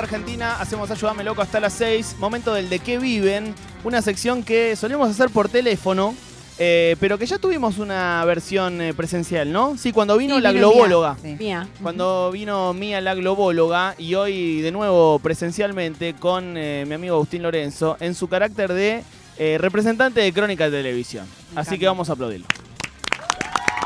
República Argentina. Hacemos Ayúdame Loco hasta las 6. Momento del de qué viven. Una sección que solemos hacer por teléfono, eh, pero que ya tuvimos una versión eh, presencial, ¿no? Sí, cuando vino Sí, la vino globóloga. Mía, sí. Mía. Cuando vino Mía la globóloga y hoy de nuevo presencialmente con eh, mi amigo Agustín Lorenzo en su carácter de eh, representante de Crónica de Televisión. Así que vamos a aplaudirlo.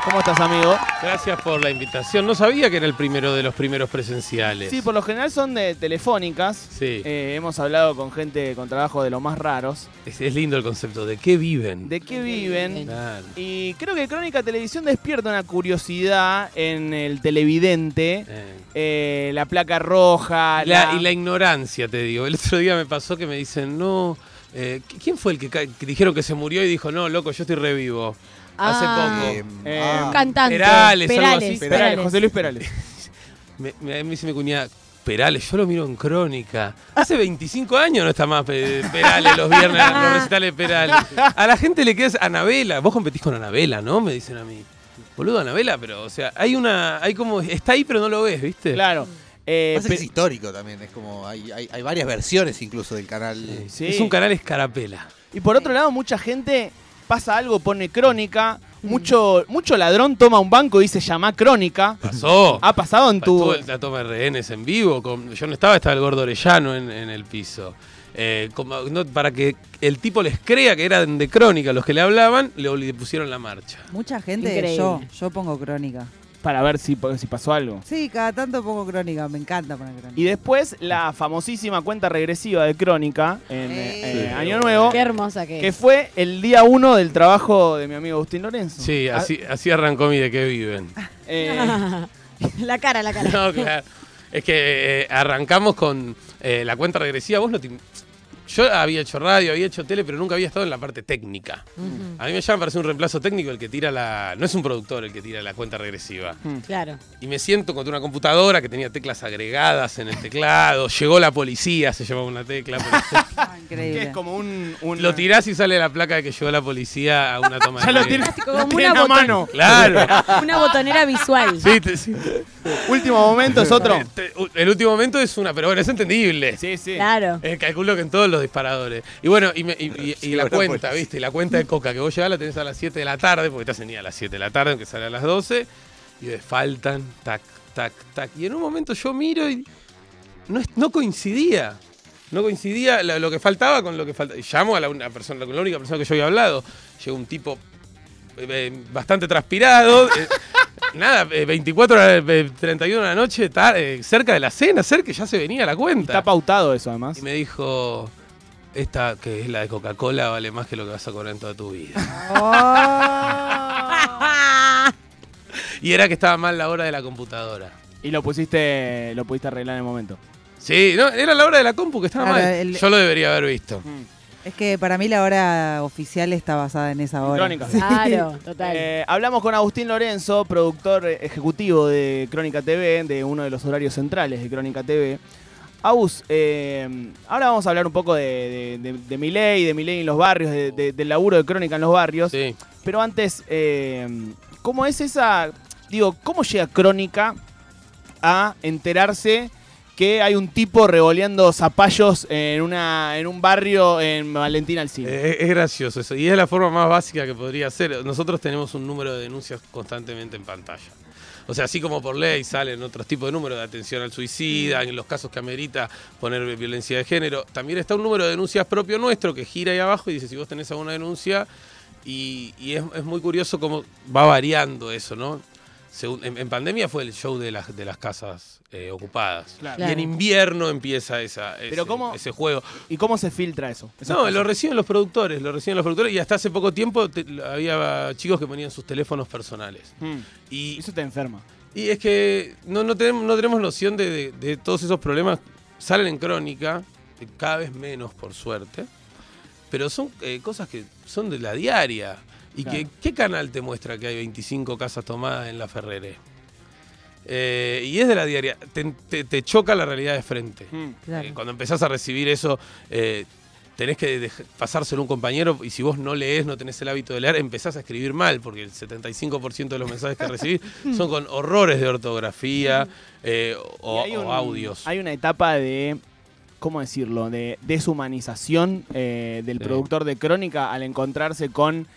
¿Cómo estás, amigo? Gracias por la invitación. No sabía que era el primero de los primeros presenciales. Sí, por lo general son de telefónicas. Sí. Eh, hemos hablado con gente con trabajo de los más raros. Es, es lindo el concepto. ¿De qué viven? ¿De qué viven? Claro. Y creo que Crónica Televisión despierta una curiosidad en el televidente. Eh. Eh, la placa roja. La- y la ignorancia, te digo. El otro día me pasó que me dicen, no. eh, ¿Quién fue el que, que dijeron que se murió y dijo, no, loco, yo estoy revivo? Hace Ah. poco. Eh, Ah. Cantante. Perales, algo así. Perales, José Luis Perales. Me, me, me dice mi cuñada, Perales, yo lo miro en crónica. Hace 25 años no está más Pe- Perales los viernes, los recitales de Perales. A la gente le queda Anabela. Vos competís con Anabela, ¿no? Me dicen a mí. Boludo, Anabela, pero, o sea, hay una. hay como. Está ahí, pero no lo ves, ¿viste? Claro. Eh, Pasa que es pe- histórico también, es como hay, hay, hay varias versiones incluso del canal. Sí. Sí. Es un canal escarapela. y por otro lado, mucha gente pasa algo, pone crónica. Mucho, mucho ladrón toma un banco y dice llama crónica. Pasó. Ha pasado en tu. Estuvo la toma de rehenes en vivo. con- yo no estaba, estaba el gordo Orellano en, en el piso. Eh, como- no, para que el tipo les crea que eran de crónica los que le hablaban, le, le pusieron la marcha. Mucha gente, Increíble. yo, yo pongo crónica. Para ver si, si pasó algo. Sí, cada tanto pongo crónica, me encanta poner crónica. Y después la famosísima cuenta regresiva de Crónica en eh, Sí. Año Nuevo, Qué hermosa que que es. fue el día uno del trabajo de mi amigo Agustín Lorenzo. Sí, Ah, así, así arrancó mi de qué viven. eh, la cara, la cara. No, claro. Es que eh, arrancamos con eh, la cuenta regresiva. Vos no te- Yo había hecho radio, había hecho tele, pero nunca había estado en la parte técnica. A mí me llama para ser un reemplazo técnico el que tira la. No es un productor el que tira la cuenta regresiva. Claro. Y me siento contra una computadora que tenía teclas agregadas en el teclado. Llegó la policía, se llevaba una tecla. pero- Ah, que increíble. es como un. un- Lo tirás y sale la placa de que llegó la policía a una toma Ya de lo tele. tienes, Como lo una mano. Claro. Una botonera visual. Sí, te- sí. Último momento es otro. Te- El último momento es una, pero bueno, es entendible. Sí, sí. Claro. Eh, calculo que en todos los disparadores. Y bueno, y, me- y- y- y Sí, la cuenta, pues. ¿viste? Y la cuenta de coca que vos llegás la tenés a las 7 de la tarde, porque te hacen ir a las 7 de la tarde, aunque sale a las 12. Y faltan, tac, tac, tac. Y en un momento yo miro y no, es- no coincidía. No coincidía lo, lo que faltaba con lo que faltaba. Llamo a la, una persona, con la única persona que yo había hablado. Llegó un tipo eh, eh, bastante transpirado. eh, nada, eh, 24 horas, eh, 31 de la noche, cerca de la cena, cerca que ya se venía la cuenta. Está pautado eso, además. Y me dijo, esta que es la de Coca-Cola vale más que lo que vas a cobrar en toda tu vida. Oh. y era que estaba mal la hora de la computadora. Y lo pusiste, lo pudiste arreglar en el momento. Sí, no, era la hora de la compu que estaba Claro, mal. el- Yo lo debería haber visto. Es que para mí la hora oficial está basada en esa hora. Crónica. Sí. Claro, total. Eh, hablamos con Agustín Lorenzo, productor ejecutivo de Crónica TV, de uno de los horarios centrales de Crónica TV. Agus, eh, ahora vamos a hablar un poco de, de, de, de Milei, de en los barrios, de- de- del laburo de Crónica en los barrios. Sí. Pero antes, eh, ¿cómo es esa, digo, cómo llega Crónica a enterarse que hay un tipo revoleando zapallos en, una, en un barrio en Valentín Alcina? Eh, es gracioso eso. Y es la forma más básica que podría ser. Nosotros tenemos un número de denuncias constantemente en pantalla. O sea, así como por ley salen otros tipos de números de atención al suicida, en los casos que amerita poner violencia de género, también está un número de denuncias propio nuestro que gira ahí abajo y dice si vos tenés alguna denuncia. Y, es, es muy curioso cómo va variando eso, ¿no? Según- en, en pandemia fue el show de las, de las casas eh, ocupadas. Claro. Y en invierno empieza esa, ese, Pero ¿cómo- ese juego. ¿Y cómo se filtra eso? No, cosas. lo reciben los productores, lo reciben los productores y hasta hace poco tiempo te- había chicos que ponían sus teléfonos personales. Mm. Y, Eso te enferma. y es que no, no, tenemos, no tenemos noción de, de- de todos esos problemas. Salen en crónica, eh, cada vez menos por suerte, pero son eh, cosas que son de la diaria. ¿Y Claro. que, qué canal te muestra que hay 25 casas tomadas en la Ferrere? Eh, y es de la diaria, te, te- te choca la realidad de frente. Mm. Claro. Eh, cuando empezás a recibir eso, eh, tenés que pasárselo a un compañero y si vos no lees, no tenés el hábito de leer, empezás a escribir mal, porque el 75% de los mensajes que recibís son con horrores de ortografía o, hay o audios. Hay una etapa de, ¿cómo decirlo? De deshumanización del Sí. productor de Crónica al encontrarse con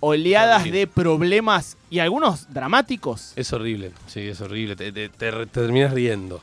oleadas de problemas y algunos dramáticos. Es horrible, sí, es horrible. Te, te- te re- te terminas riendo.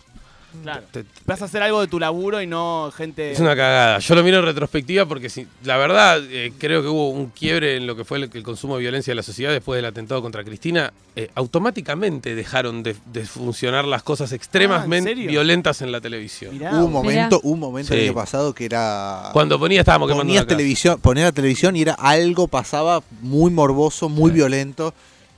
Claro. Te- Vas a hacer algo de tu laburo y no gente... Es una cagada. Yo lo miro en retrospectiva porque si- la verdad eh, creo que hubo un quiebre en lo que fue el, el consumo de violencia de la sociedad después del atentado contra Cristina. Eh, automáticamente dejaron de, de funcionar las cosas extremadamente serio? violentas en la televisión. Mirá, Hubo un momento, un momento Sí. el año pasado que era. Cuando ponía estábamos quemando ponías televisión, ponía la televisión y era algo pasaba muy morboso, muy violento.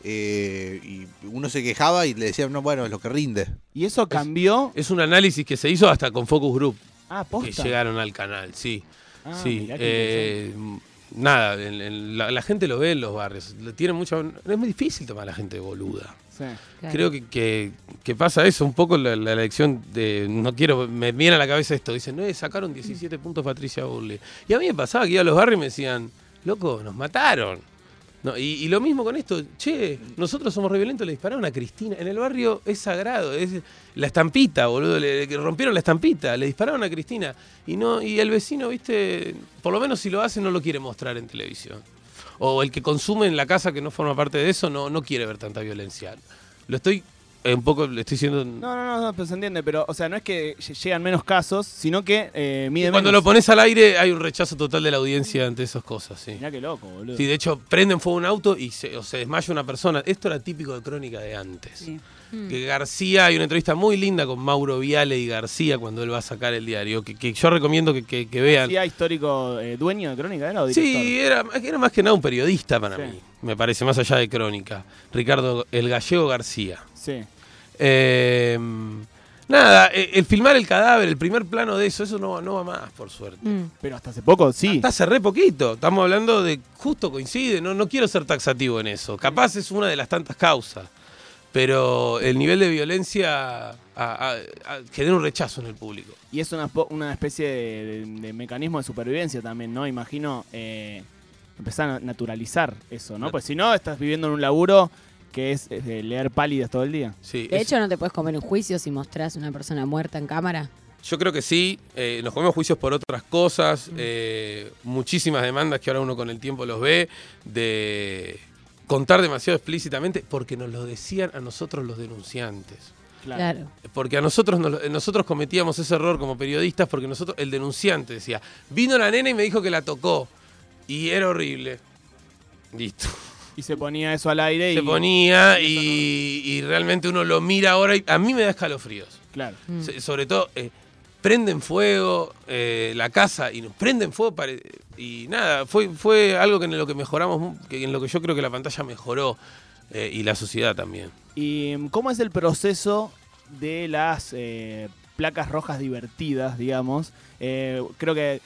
Eh, y uno se quejaba y le decían, no, bueno, es lo que rinde. Y eso cambió... Es un análisis que se hizo hasta con Focus Group, Ah, que posta. llegaron al canal, sí. Ah, sí. eh, nada, en- en la, la gente lo ve en los barrios. Tiene mucha, es muy difícil tomar a la gente boluda. Creo que, que- que pasa eso, un poco la, la elección de. No quiero. Me viene a la cabeza esto. Dicen, no, eh, sacaron 17 puntos Patricia Burley. Y a mí me pasaba que iba a los barrios y me decían, loco, nos mataron. No, y, lo mismo con esto, che, nosotros somos re violentos, le dispararon a Cristina. En el barrio es sagrado, es la estampita, boludo, le, le rompieron la estampita, le dispararon a Cristina. Y no, y el vecino, viste, por lo menos si lo hace, no lo quiere mostrar en televisión. O el que consume en la casa que no forma parte de eso, no, no quiere ver tanta violencia. Lo estoy un poco, le estoy diciendo. No, no, no, no, pero se entiende, pero, o sea, no es que lle- llegan menos casos, sino que eh, mide Cuando menos. lo pones al aire hay un rechazo total de la audiencia ante esas cosas, sí. Mirá qué loco, boludo. Sí, de hecho, prenden fuego un auto y se, o se desmaya una persona. Esto era típico de crónica de antes. Sí. Que García, hay una entrevista muy linda con Mauro Viale y García cuando él va a sacar el diario, que, que yo recomiendo que, que- que vean. ¿García histórico eh, dueño de Crónica era o director? Sí, era, era más que nada un periodista para Sí. mí, me parece, más allá de crónica. Ricardo, el gallego García. Sí. Eh, nada, eh, el filmar el cadáver, el primer plano de eso, eso no, no va más, por suerte. Mm. Pero hasta hace poco sí. Hasta hace re poquito. Estamos hablando de justo coincide. No, no quiero ser taxativo en eso. Capaz es una de las tantas causas. Pero el nivel de violencia a- a- a- genera un rechazo en el público. Y es una, una especie de, de- de mecanismo de supervivencia también, ¿no? Imagino eh, empezar a naturalizar eso, ¿no? Pues si no, estás viviendo en un laburo que es eh, leer pálidas todo el día. Sí, De es- hecho, no te puedes comer un juicio si mostrás una persona muerta en cámara. yo creo que sí. eh, nos comemos juicios por otras cosas. eh, muchísimas demandas que ahora uno con el tiempo los ve. De contar demasiado explícitamente porque nos lo decían a nosotros los denunciantes. Claro. Porque a nosotros nos lo- nosotros cometíamos ese error como periodistas porque nosotros el denunciante decía, vino la nena y me dijo que la tocó y era horrible. Listo. Y se ponía eso al aire y... Se ponía y, y realmente uno lo mira ahora y a mí me da escalofríos. Claro. Mm. Se- sobre todo, eh, prenden fuego eh, la casa y nos prenden fuego pare- y nada, fue, fue algo que en lo que mejoramos, que en lo que yo creo que la pantalla mejoró eh, y la sociedad también. ¿Y mm, cómo es el proceso de las eh, placas rojas divertidas, digamos? Eh, creo que,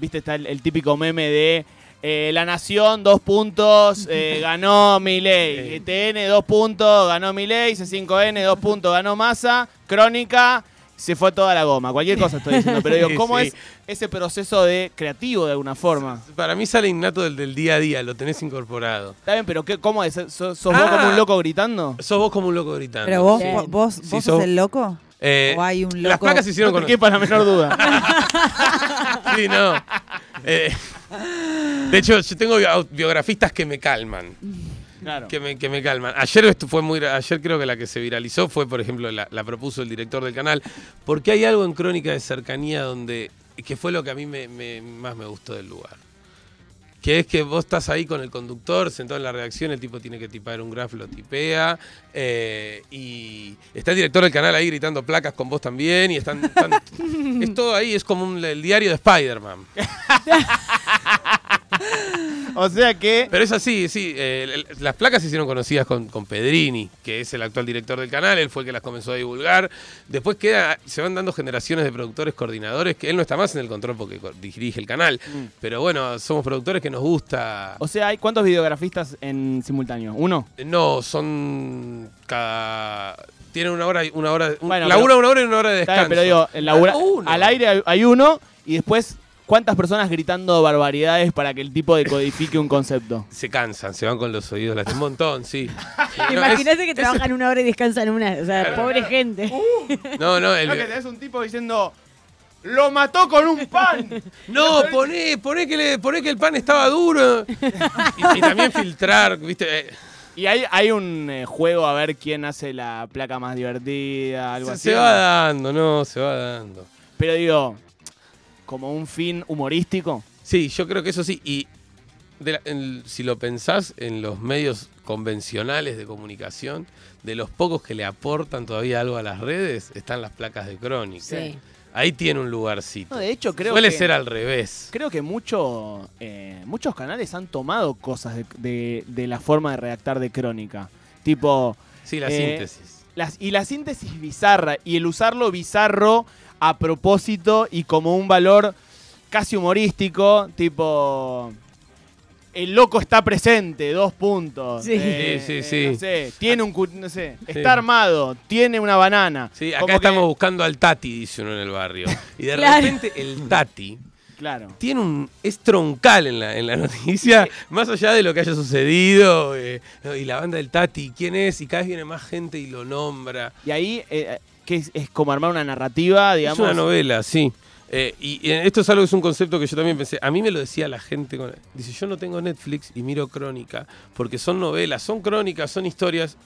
viste, está el, el típico meme de eh, La Nación, dos puntos, eh, ganó Milei. TN, dos puntos, ganó Milei. C5N, dos puntos, ganó Massa. Crónica, se fue toda la goma. Cualquier cosa estoy diciendo, pero digo, ¿cómo Sí. es ese proceso de creativo de alguna forma? Para mí sale innato del, del día a día, lo tenés incorporado. Está bien, pero ¿qué, ¿cómo es? ¿Sos, sos vos Ah. como un loco gritando? Sos vos como un loco gritando. Pero vos, vos, vos, Sí, vos sos- sos el loco. Eh, ¿O hay un loco? Las placas se hicieron No con... te quepa la menor duda. Sí, no. Eh, de hecho, yo tengo bio- biografistas que me calman. Claro. Que me, que me calman. Ayer esto fue muy. Ayer creo que la que se viralizó fue, por ejemplo, la, la propuso el director del canal. Porque hay algo en Crónica de Cercanía donde. que fue lo que a mí me, me- más me gustó del lugar. Que es que vos estás ahí con el conductor, sentado en la redacción, el tipo tiene que tipar un graf, lo tipea. eh, y está el director del canal ahí gritando placas con vos también. Y están. están- es todo ahí, es como un- el diario de Spider-Man. O sea que. Pero es así, sí. eh, las placas se hicieron conocidas con, con Pedrini, que es el actual director del canal. Él fue el que las comenzó a divulgar. Después queda, se van dando generaciones de productores coordinadores, que él no está más en el control porque dirige el canal. Mm. Pero bueno, somos productores que nos gusta. O sea, ¿hay cuántos videografistas en simultáneo? ¿Uno? No, son cada. Tienen una hora, y- una hora. un- Bueno, labura pero- una hora y una hora de descanso. bien, pero digo, labura- al aire hay, hay uno y después, ¿Cuántas personas gritando barbaridades para que el tipo decodifique un concepto? Se cansan, se van con los oídos, las- un montón, sí. No, Imagínate es- que trabajan una hora y descansan una. O sea, pobre gente. No, no, el- No, que tenés un tipo diciendo, ¡lo mató con un pan! no, poné, poné que, le, poné que el pan estaba duro. Y, y también filtrar, ¿viste? Eh, Y hay, hay un eh, juego a ver quién hace la placa más divertida, algo se, así. se va dando, no, se va dando. Pero digo, como un fin humorístico. Sí, yo creo que eso sí. Y de la- en- si lo pensás en los medios convencionales de comunicación, de los pocos que le aportan todavía algo a las redes, están las placas de crónica. Sí. Ahí tiene un lugarcito. No, de hecho, creo Suele que, ser al revés. creo que mucho, eh, muchos canales han tomado cosas de, de- de la forma de redactar de crónica. Tipo, Sí, la Eh, síntesis. las, y la síntesis bizarra y el usarlo bizarro a propósito y como un valor casi humorístico, tipo el loco está presente, dos puntos. Sí. Eh, Sí, sí, eh, no sé, tiene un no sé, Sí. está armado, tiene una banana. Sí, Como acá que- estamos buscando al Tati, dice uno en el barrio. Y de Claro. repente el Tati Claro. tiene un. es troncal en la, en la noticia, más allá de lo que haya sucedido. eh, y la banda del Tati, ¿quién es? Y cada vez viene más gente y lo nombra. Y ahí eh, que es, es como armar una narrativa, digamos. Es una novela, sí. Eh, y, y esto es algo, es un concepto que yo también pensé. A mí me lo decía la gente. con- dice, yo no tengo Netflix y miro crónica, porque son novelas, son crónicas, son historias.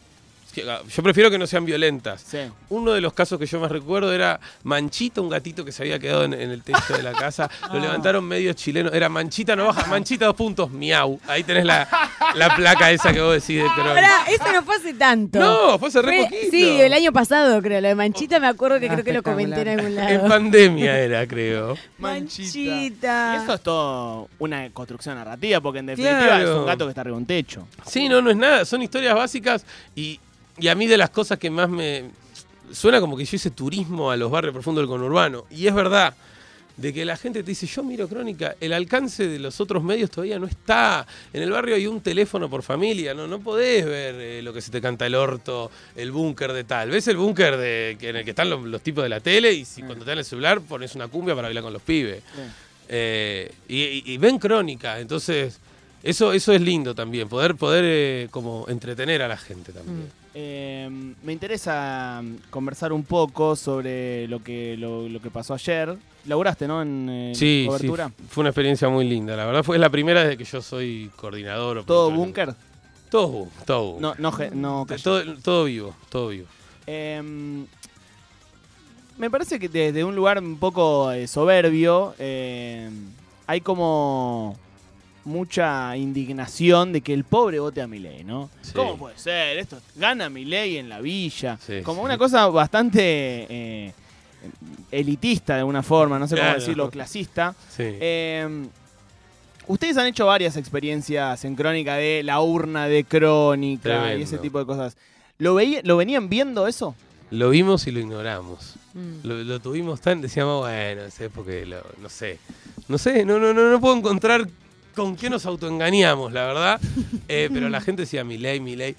Ah, Yo prefiero que no sean violentas. Sí. Uno de los casos que yo más recuerdo era Manchita, un gatito que se había quedado en, en el techo de la casa. Lo levantaron medios chilenos. Era Manchita no baja, Manchita dos puntos, miau. Ahí tenés la, la placa esa que vos decís de crónica. Pará, eso no fue hace tanto. No, fue hace re Fue- poquito. Sí, el año pasado creo. Lo de Manchita me acuerdo que Ah, creo que lo comenté en algún En lado. pandemia era, creo. Manchita. Y eso es todo una construcción narrativa, porque en definitiva Claro. es un gato que está arriba de un techo. Sí, no, no es nada. Son historias básicas y, y a mí de las cosas que más me... Suena como que yo hice turismo a los barrios profundos del conurbano. Y es verdad, de que la gente te dice, yo miro crónica, el alcance de los otros medios todavía no está. En el barrio hay un teléfono por familia, no, no podés ver eh, lo que se te canta el orto, el búnker de tal. Ves el búnker de, que- en el que están los, los tipos de la tele y si cuando te dan el celular pones una cumbia para bailar con los pibes. Eh, y, y- y ven crónica, entonces eso, eso es lindo también, poder, poder eh, como entretener a la gente también. Eh, me interesa conversar un poco sobre lo que, lo, lo que pasó ayer. Laburaste, ¿no? En eh, Sí, sí, cobertura. fue una experiencia muy linda, la verdad fue la primera desde que yo soy coordinador. o ¿Todo búnker? Todo búnker, todo. No, no, no todo, todo vivo, todo vivo. Eh, me parece que desde un lugar un poco eh, soberbio eh, hay como mucha indignación de que el pobre vote a Milei, ¿no? Sí. ¿Cómo puede ser? Esto gana Milei en la villa. Sí, como sí. una cosa bastante eh, elitista de alguna forma, no sé cómo Claro. decirlo, clasista. Sí. Eh, ustedes han hecho varias experiencias en crónica de la urna de crónica y ese tipo de cosas. ¿Lo, veía, ¿Lo venían viendo eso? Lo vimos y lo ignoramos. Mm. Lo, lo tuvimos tan, decíamos, bueno, sé porque lo- no sé. No sé, no, no, no, no puedo encontrar con qué nos autoengañamos, la verdad. Eh, pero la gente decía mi ley, mi ley.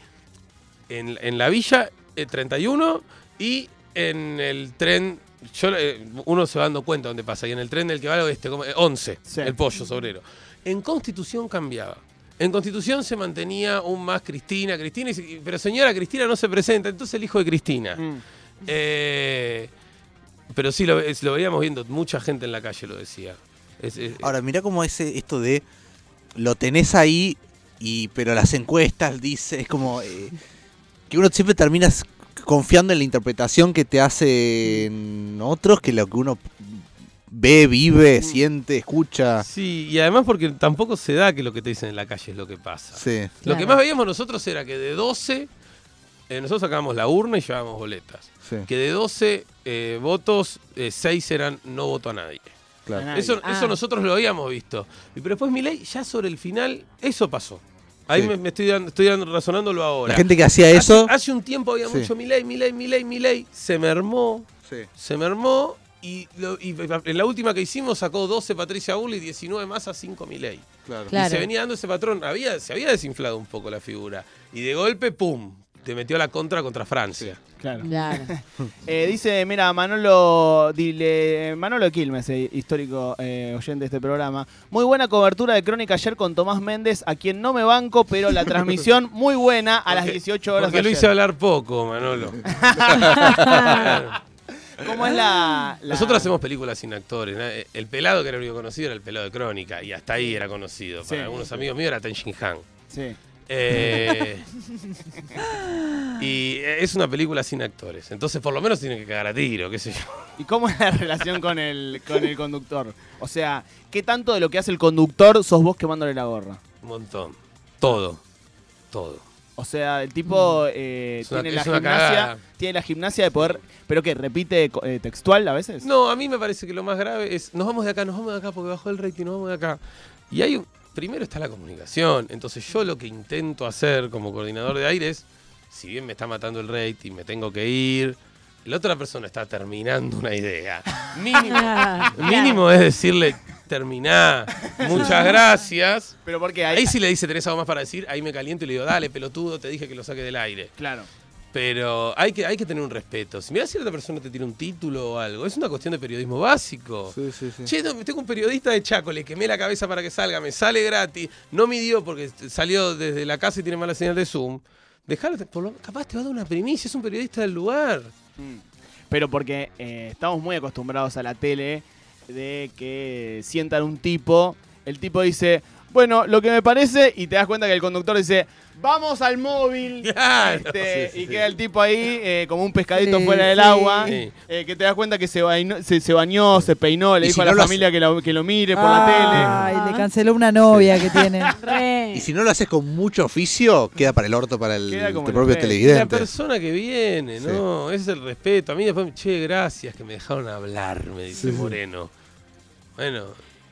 En, en la villa, eh, 31 y en el tren. Yo, eh, uno se va dando cuenta dónde pasa. Y en el tren del que va al oeste, como, eh, 11, Sí. el pollo sobrero. En Constitución cambiaba. En Constitución se mantenía un más Cristina, Cristina, y pero señora Cristina no se presenta, entonces el hijo de Cristina. Mm. Eh, pero sí, lo, lo veíamos viendo, mucha gente en la calle lo decía. Es- es- Ahora, mirá cómo es esto de lo tenés ahí, y pero las encuestas dice, es como eh, que uno siempre termina confiando en la interpretación que te hacen otros que lo que uno ve, vive, siente, escucha. sí, y además porque tampoco se da que lo que te dicen en la calle es lo que pasa. Sí. Lo que más veíamos nosotros era que de 12, eh, nosotros sacábamos la urna y llevábamos boletas. Sí, Que de 12 eh, votos, 6 eran no voto a nadie. Claro. Eso, Ah. eso nosotros lo habíamos visto. Y pero después Milei, ya sobre el final, eso pasó. Ahí Sí. me, me estoy, dando- estoy dando- razonándolo ahora. La gente que hacía Hace- eso. Hace, un tiempo había Sí. mucho Milei, Milei, Milei, Milei. Se mermó, Sí. se mermó. Y, lo- y en la última que hicimos sacó 12 Patricia Bull y 19 más a 5 Milei. Claro. Claro. Y se venía dando ese patrón. Había, se había desinflado un poco la figura. Y de golpe, ¡pum! Te metió la contra contra Francia. Claro. Claro. Eh, dice, mira, Manolo, dile, Manolo Quilmes, eh, histórico eh, oyente de este programa. Muy buena cobertura de Crónica ayer con Tomás Méndez, a quien no me banco, pero la transmisión muy buena a las Porque- 18 horas. Porque lo hice hablar poco, Manolo. ¿Cómo es la, la- Nosotros hacemos películas sin actores. ¿no? El pelado que era el único conocido era el pelado de Crónica. Y hasta ahí era conocido. Sí. Para algunos amigos míos era Ten Shin Han. Sí. Eh, y es una película sin actores. Entonces, por lo menos tienen que cagar a tiro, qué sé yo. ¿Y cómo es la relación con el, con el conductor? O sea, ¿qué tanto de lo que hace el conductor sos vos quemándole la gorra? Un montón. Todo. Todo. O sea, el tipo eh, Es una- tiene la gimnasia, tiene la gimnasia de poder, pero que repite eh, textual a veces. No, a mí me parece que lo más grave es, nos vamos de acá, nos vamos de acá porque bajó el rating, nos vamos de acá. Y hay un, primero está la comunicación. Entonces yo lo que intento hacer como coordinador de aire es, si bien me está matando el rating, me tengo que ir, la otra persona está terminando una idea. Mínimo, mínimo es decirle, terminá, muchas gracias. Pero porque hay, Ahí sí le dice, tenés algo más para decir, ahí me caliento y le digo, dale, pelotudo, te dije que lo saque del aire. Claro. Pero hay que, hay que tener un respeto. Si mira si otra persona te tiene un título o algo, es una cuestión de periodismo básico. Sí, sí, sí. Che, no, tengo un periodista de Chaco, le quemé la cabeza para que salga, me sale gratis, no midió porque salió desde la casa y tiene mala señal de Zoom. Dejalo, por lo- capaz te va a dar una primicia, es un periodista del lugar. Mm. Pero porque eh, estamos muy acostumbrados a la tele de que sientan un tipo, el tipo dice, bueno, lo que me parece, y te das cuenta que el conductor dice, vamos al móvil. Claro. Este, Sí, sí, y sí. queda el tipo ahí eh, como un pescadito Sí, fuera del sí. agua, Sí. eh, que te das cuenta que se bañó, se, se bañó, se peinó, le dijo si a la familia que lo, que lo mire por la tele. Ay, le canceló una novia que tiene. Re. Y si no lo haces con mucho oficio, queda para el orto para el, el propio rey. La televidente. persona que viene, ¿no? Ese es el respeto. A mí después, che, gracias que me dejaron hablar, me dice. Moreno. Bueno,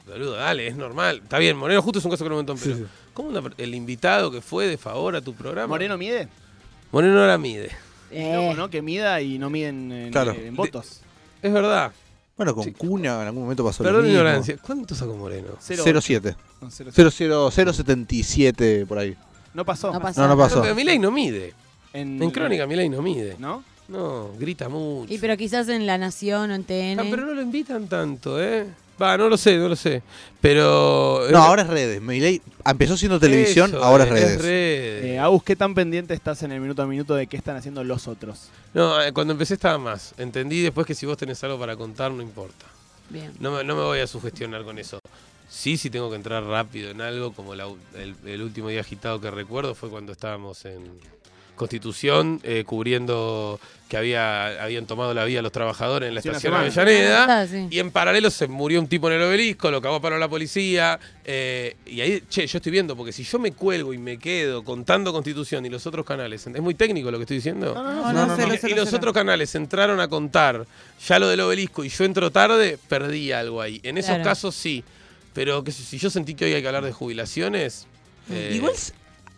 boludo, dale, es normal. Está bien, Moreno justo es un caso que no me montón, pero Sí, sí. ¿cómo una el invitado que fue de favor a tu programa? Moreno mide. Moreno no la mide. Eh, Loco, ¿no? Que mida y no miden en, Claro. en votos. Es verdad. Bueno, con Sí. Cunha en algún momento pasó lo Perdón la mismo. ignorancia. ¿Cuánto sacó Moreno? Cero- 07. no, cero- 00 077 por ahí. No pasó. no pasó. No, no pasó. Pero Milei no mide. En, En Crónica Milei no mide. ¿No? No, grita mucho. Y pero quizás en La Nación o en TN. Ah, pero no lo invitan tanto, ¿eh? Va, no lo sé, no lo sé. Pero. No, ahora es redes. Milei empezó siendo televisión, Eso, ahora es es redes. redes. Eh, Agus, ¿qué tan pendiente estás en el minuto a minuto de qué están haciendo los otros? No, eh, cuando empecé estaba más. Entendí después que si vos tenés algo para contar, no importa. Bien. No me, no me voy a sugestionar con eso. Sí, sí tengo que entrar rápido en algo, como la el, el último día agitado que recuerdo fue cuando estábamos en Constitución, eh, cubriendo que había habían tomado la vía los trabajadores en la Sí, estación semana. Avellaneda. Ah, sí. Y en paralelo se murió un tipo en el obelisco, lo cagó a paro la policía. eh, y ahí, che, yo estoy viendo, porque si yo me cuelgo y me quedo contando Constitución y los otros canales, ¿es muy técnico lo que estoy diciendo? No, no, no, y, y los otros canales entraron a contar ya lo del obelisco y yo entro tarde, perdí algo ahí. En esos Claro. casos sí. Pero que si si yo sentí que hoy hay que hablar de jubilaciones. eh, Igual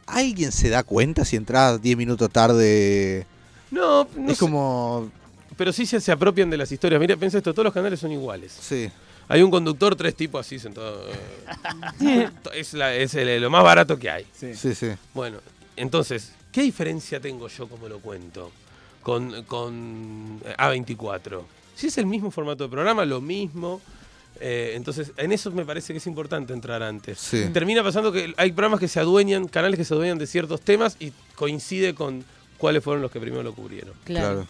alguien se da cuenta si entras 10 minutos tarde. No, no es sé, como. pero sí se, se apropian de las historias. Mira, piensa esto, todos los canales son iguales. Sí. Hay un conductor, tres tipos así sentados. eh, es la- es el- lo más barato que hay. Sí. Sí, sí. Bueno, entonces, ¿qué diferencia tengo yo como lo cuento con, con A24? Si es el mismo formato de programa, lo mismo. Eh, entonces, en eso me parece que es importante entrar antes. Sí. Termina pasando que hay programas que se adueñan, canales que se adueñan de ciertos temas y coincide con cuáles fueron los que primero lo cubrieron. Claro. Claro.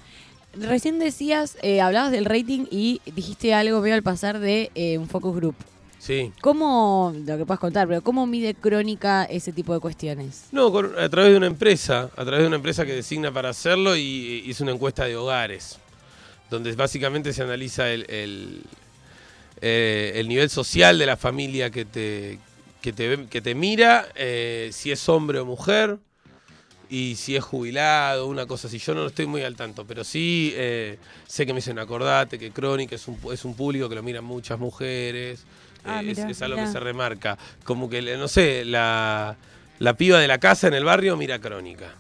Recién decías, eh, hablabas del rating y dijiste algo, veo al pasar de eh, un focus group. Sí. ¿Cómo, lo que puedas contar, pero cómo mide Crónica ese tipo de cuestiones? No, con- a través de una empresa, a través de una empresa que designa para hacerlo y y hizo una encuesta de hogares, donde básicamente se analiza el, el, eh, el nivel social de la familia que te, que te, que te mira, eh, si es hombre o mujer, y si es jubilado, una cosa así. Yo no estoy muy al tanto, pero sí eh, sé que me dicen, acordate que Crónica es un, es un público que lo miran muchas mujeres, Ah, es, algo mirá. que se remarca. Como que, no sé, la, la piba de la casa en el barrio mira Crónica.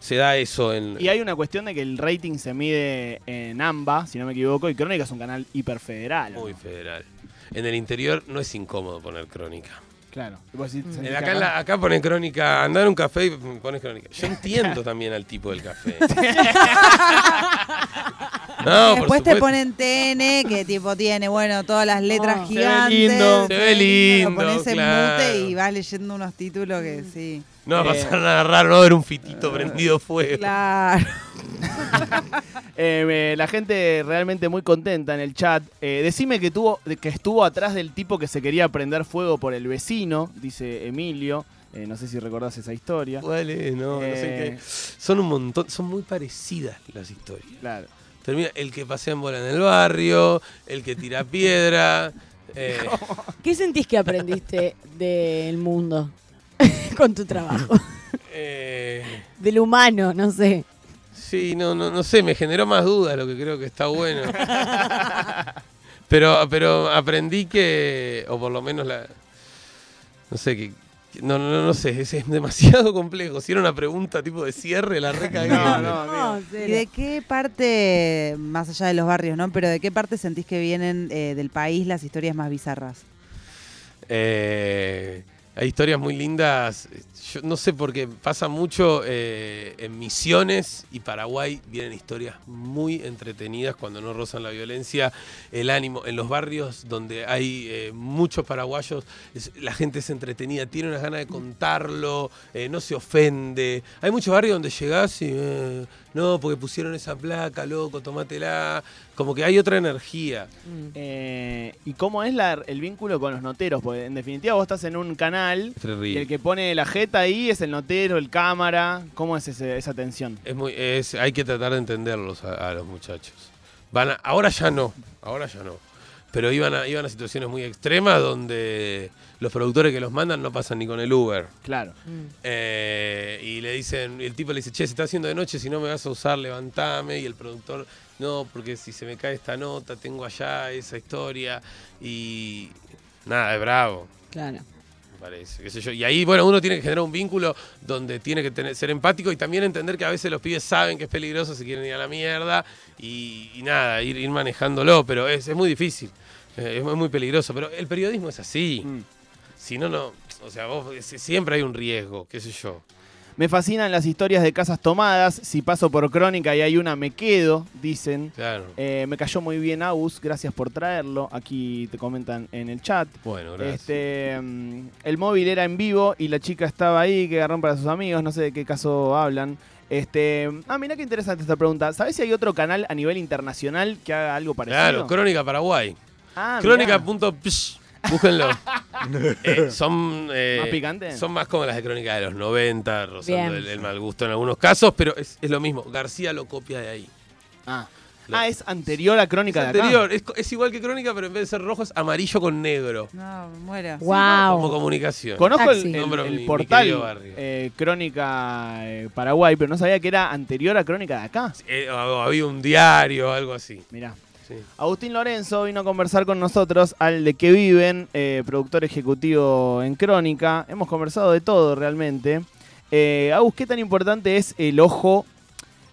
Se da eso en... Y hay una cuestión de que el rating se mide en AMBA, si no me equivoco, y Crónica es un canal hiperfederal. ¿o Muy no? federal. En el interior no es incómodo poner Crónica. Claro. Decís, Mm. Eh, Acá, en la- acá ponen crónica, andar un café y pones crónica. Yo entiendo también al tipo del café. no, Después te ponen TN, que tipo tiene, bueno, todas las letras Oh. Se ve gigantes. lindo. Se ve lindo, Lo pones en claro. mute y vas leyendo unos títulos que sí. No va a Eh. pasar nada raro, no va a haber un fitito prendido fuego. Claro. Eh, la gente realmente muy contenta en el chat. Eh, decime que tuvo, que estuvo atrás del tipo que se quería prender fuego por el vecino, dice Emilio. Eh, no sé si recordás esa historia. ¿Cuál es? No, no sé Eh. qué. Son un montón, son muy parecidas las historias. Claro. Termina el que pasea en bola en el barrio, el que tira piedra. eh, ¿Qué sentís que aprendiste del mundo con tu trabajo? eh, Del humano, no sé. Sí, no, no, no sé, me generó más dudas, lo que creo que está bueno. Pero, pero aprendí que, o por lo menos la. No sé, que. que- No, no, no sé, es, es demasiado complejo. Si era una pregunta tipo de cierre, la recagué. No, no, amigo. ¿Y de qué parte, más allá de los barrios, ¿no? Pero de qué parte sentís que vienen eh, del país las historias más bizarras? Eh, hay historias muy lindas. Yo no sé por qué pasa mucho eh, en Misiones y Paraguay. Vienen historias muy entretenidas cuando no rozan la violencia. El ánimo en los barrios donde hay eh, muchos paraguayos, la gente es entretenida, tiene unas ganas de contarlo, eh, no se ofende. Hay muchos barrios donde llegás y. no, porque pusieron esa placa, loco, tomátela. Como que hay otra energía. Eh, ¿Y cómo es la- el vínculo con los noteros? Porque en definitiva vos estás en un canal y el que pone la jeta ahí es el notero, el cámara. ¿Cómo es ese- esa tensión? Es muy, es, hay que tratar de entenderlos a, a los muchachos. Van a- ahora ya no, ahora ya no. Pero iban a, iban a situaciones muy extremas donde los productores que los mandan no pasan ni con el Uber. Claro. Eh, y le dicen, el tipo le dice, che, se está haciendo de noche, si no me vas a usar, levantame. Y el productor, no, porque si se me cae esta nota, tengo allá esa historia. Y nada, es bravo Claro. Parece. qué sé yo. Y ahí, bueno, uno tiene que generar un vínculo donde tiene que tener, ser empático y también entender que a veces los pibes saben que es peligroso, se quieren ir a la mierda y, y nada, ir, ir manejándolo, pero es, es muy difícil. Eh, es muy- peligroso, pero el periodismo es así. Mm. Si no, no. O sea, vos, si- siempre hay un riesgo, qué sé yo. Me fascinan las historias de casas tomadas. Si paso por crónica y hay una, me quedo, dicen. Claro. Eh, me cayó muy bien, Agus. Gracias por traerlo. Aquí te comentan en el chat. Bueno, gracias. Este, mm, el móvil era en vivo y la chica estaba ahí, que agarraron para sus amigos, no sé de qué caso hablan. Este, ah, mira qué interesante esta pregunta. ¿Sabes si hay otro canal a nivel internacional que haga algo parecido? Claro, Crónica Paraguay. ah, mirá. Crónica.psh. Búsquenlo. Eh, son, eh, ¿Más picante? son más como las de Crónica de los 90, rozando el, el mal gusto en algunos casos, pero es, es lo mismo. García lo copia de ahí. Ah. Lo- Ah, es anterior a Crónica Es de acá. anterior, es, es igual que Crónica, pero en vez de ser rojo es amarillo con negro. No, me muero. Como Wow. comunicación. Conozco el, Taxi. el- mi- portal eh, Crónica eh, Paraguay, pero no sabía que era anterior a Crónica de acá. Eh, había un diario o algo así. Mirá. Sí. Agustín Lorenzo vino a conversar con nosotros, al de que viven, eh, productor ejecutivo en Crónica. Hemos conversado de todo realmente. Eh, Agus, ¿qué tan importante es el ojo?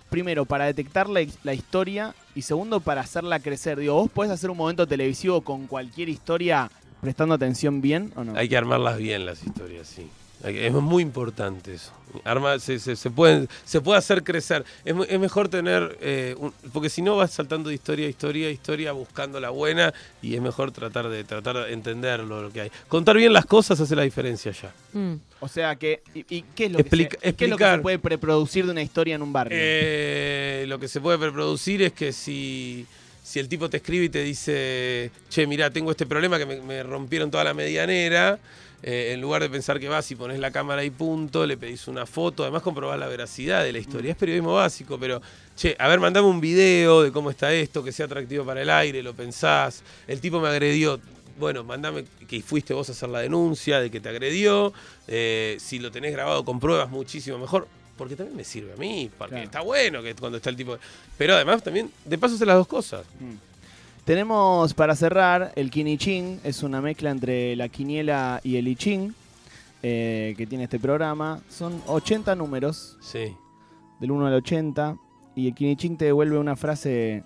Primero, para detectar la, la historia y segundo, para hacerla crecer. Digo, ¿vos podés hacer un momento televisivo con cualquier historia prestando atención bien o no? Hay que armarlas bien las historias, sí. Es muy importante eso. Arma, se, se, se pueden, se puede hacer crecer. Es, mejor tener, eh, un- porque si no vas saltando de historia a historia a historia buscando la buena y es mejor tratar de tratar de entenderlo lo que hay. Contar bien las cosas hace la diferencia ya. Mm. O sea, que, ¿y, y qué, es lo que se, qué es lo que se puede preproducir de una historia en un barrio? Eh, lo que se puede reproducir es que si, si el tipo te escribe y te dice, che, mira, tengo este problema que me, me rompieron toda la medianera, eh, en lugar de pensar que vas y pones la cámara y punto, le pedís una foto, además comprobás la veracidad de la historia. Es periodismo básico, pero, che, a ver, mandame un video de cómo está esto, que sea atractivo para el aire, lo pensás, el tipo me agredió. Bueno, mandame que fuiste vos a hacer la denuncia de que te agredió. eh, si lo tenés grabado con pruebas, muchísimo mejor. Porque también me sirve a mí, porque Claro. está bueno que cuando está el tipo. Pero además también, de paso, hacer las dos cosas. Mm. Tenemos para cerrar el Kinichín, es una mezcla entre la quiniela y el Ichín eh, que tiene este programa. Son 80 números, Sí. del 1 al 80, y el Kinichín te devuelve una frase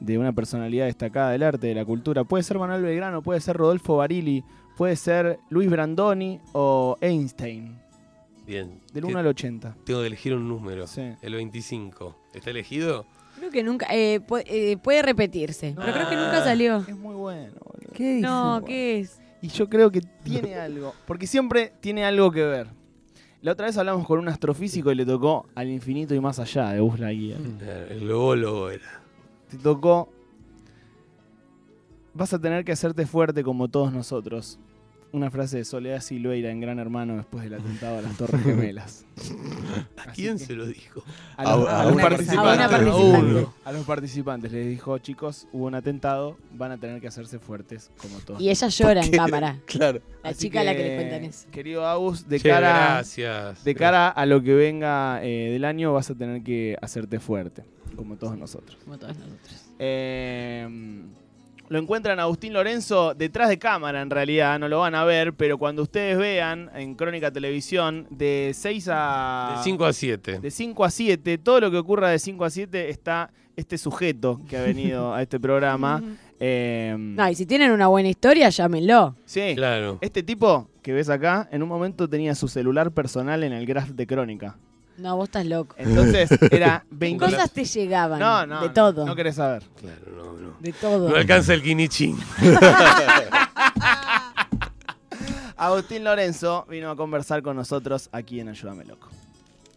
de una personalidad destacada del arte, de la cultura. Puede ser Manuel Belgrano, puede ser Rodolfo Barili, puede ser Luis Brandoni o Einstein. Bien. Del ¿Qué- 1 al 80. Tengo que elegir un número. Sí. El 25. ¿Está elegido? Creo que nunca. eh, eh, puede repetirse. Pero creo que nunca salió. Es muy bueno, boludo. ¿Qué dice? No, ¿qué es? Y yo creo que tiene algo. Porque siempre tiene algo que ver. La otra vez hablamos con un astrofísico y le tocó al infinito y más allá de Buzz Lightyear. Eh, El globólogo era. Te tocó. Vas a tener que hacerte fuerte como todos nosotros. Una frase de Soledad Silveira en Gran Hermano después del atentado a las Torres Gemelas. ¿A quién que- se lo dijo? A los, A- a a los una participantes. A participante. los participantes les dijo, chicos, hubo un atentado, van a tener que hacerse fuertes como todos. Y ella llora en cámara. Claro. La Así chica a la que le cuentan eso. Querido Agus, de Che, cara, gracias. de cara a lo que venga eh, del año vas a tener que hacerte fuerte, como todos nosotros. Como todos nosotros. Eh, lo encuentran a Agustín Lorenzo detrás de cámara, en realidad, no lo van a ver, pero cuando ustedes vean en Crónica Televisión, de 6 a... De 5 a 7. de 5 a 7, todo lo que ocurra de 5 a 7 está este sujeto que ha venido a este programa. Eh, No, y si tienen una buena historia, llámenlo. sí, Claro. este tipo que ves acá, en un momento tenía su celular personal en el graph de Crónica. No, vos estás loco. Entonces era 20... Cosas te llegaban. No, no, de todo. No, querés saber. Claro, no, no. de todo. No alcanza el quinichín. Agustín Lorenzo vino a conversar con nosotros aquí en Ayúdame Loco.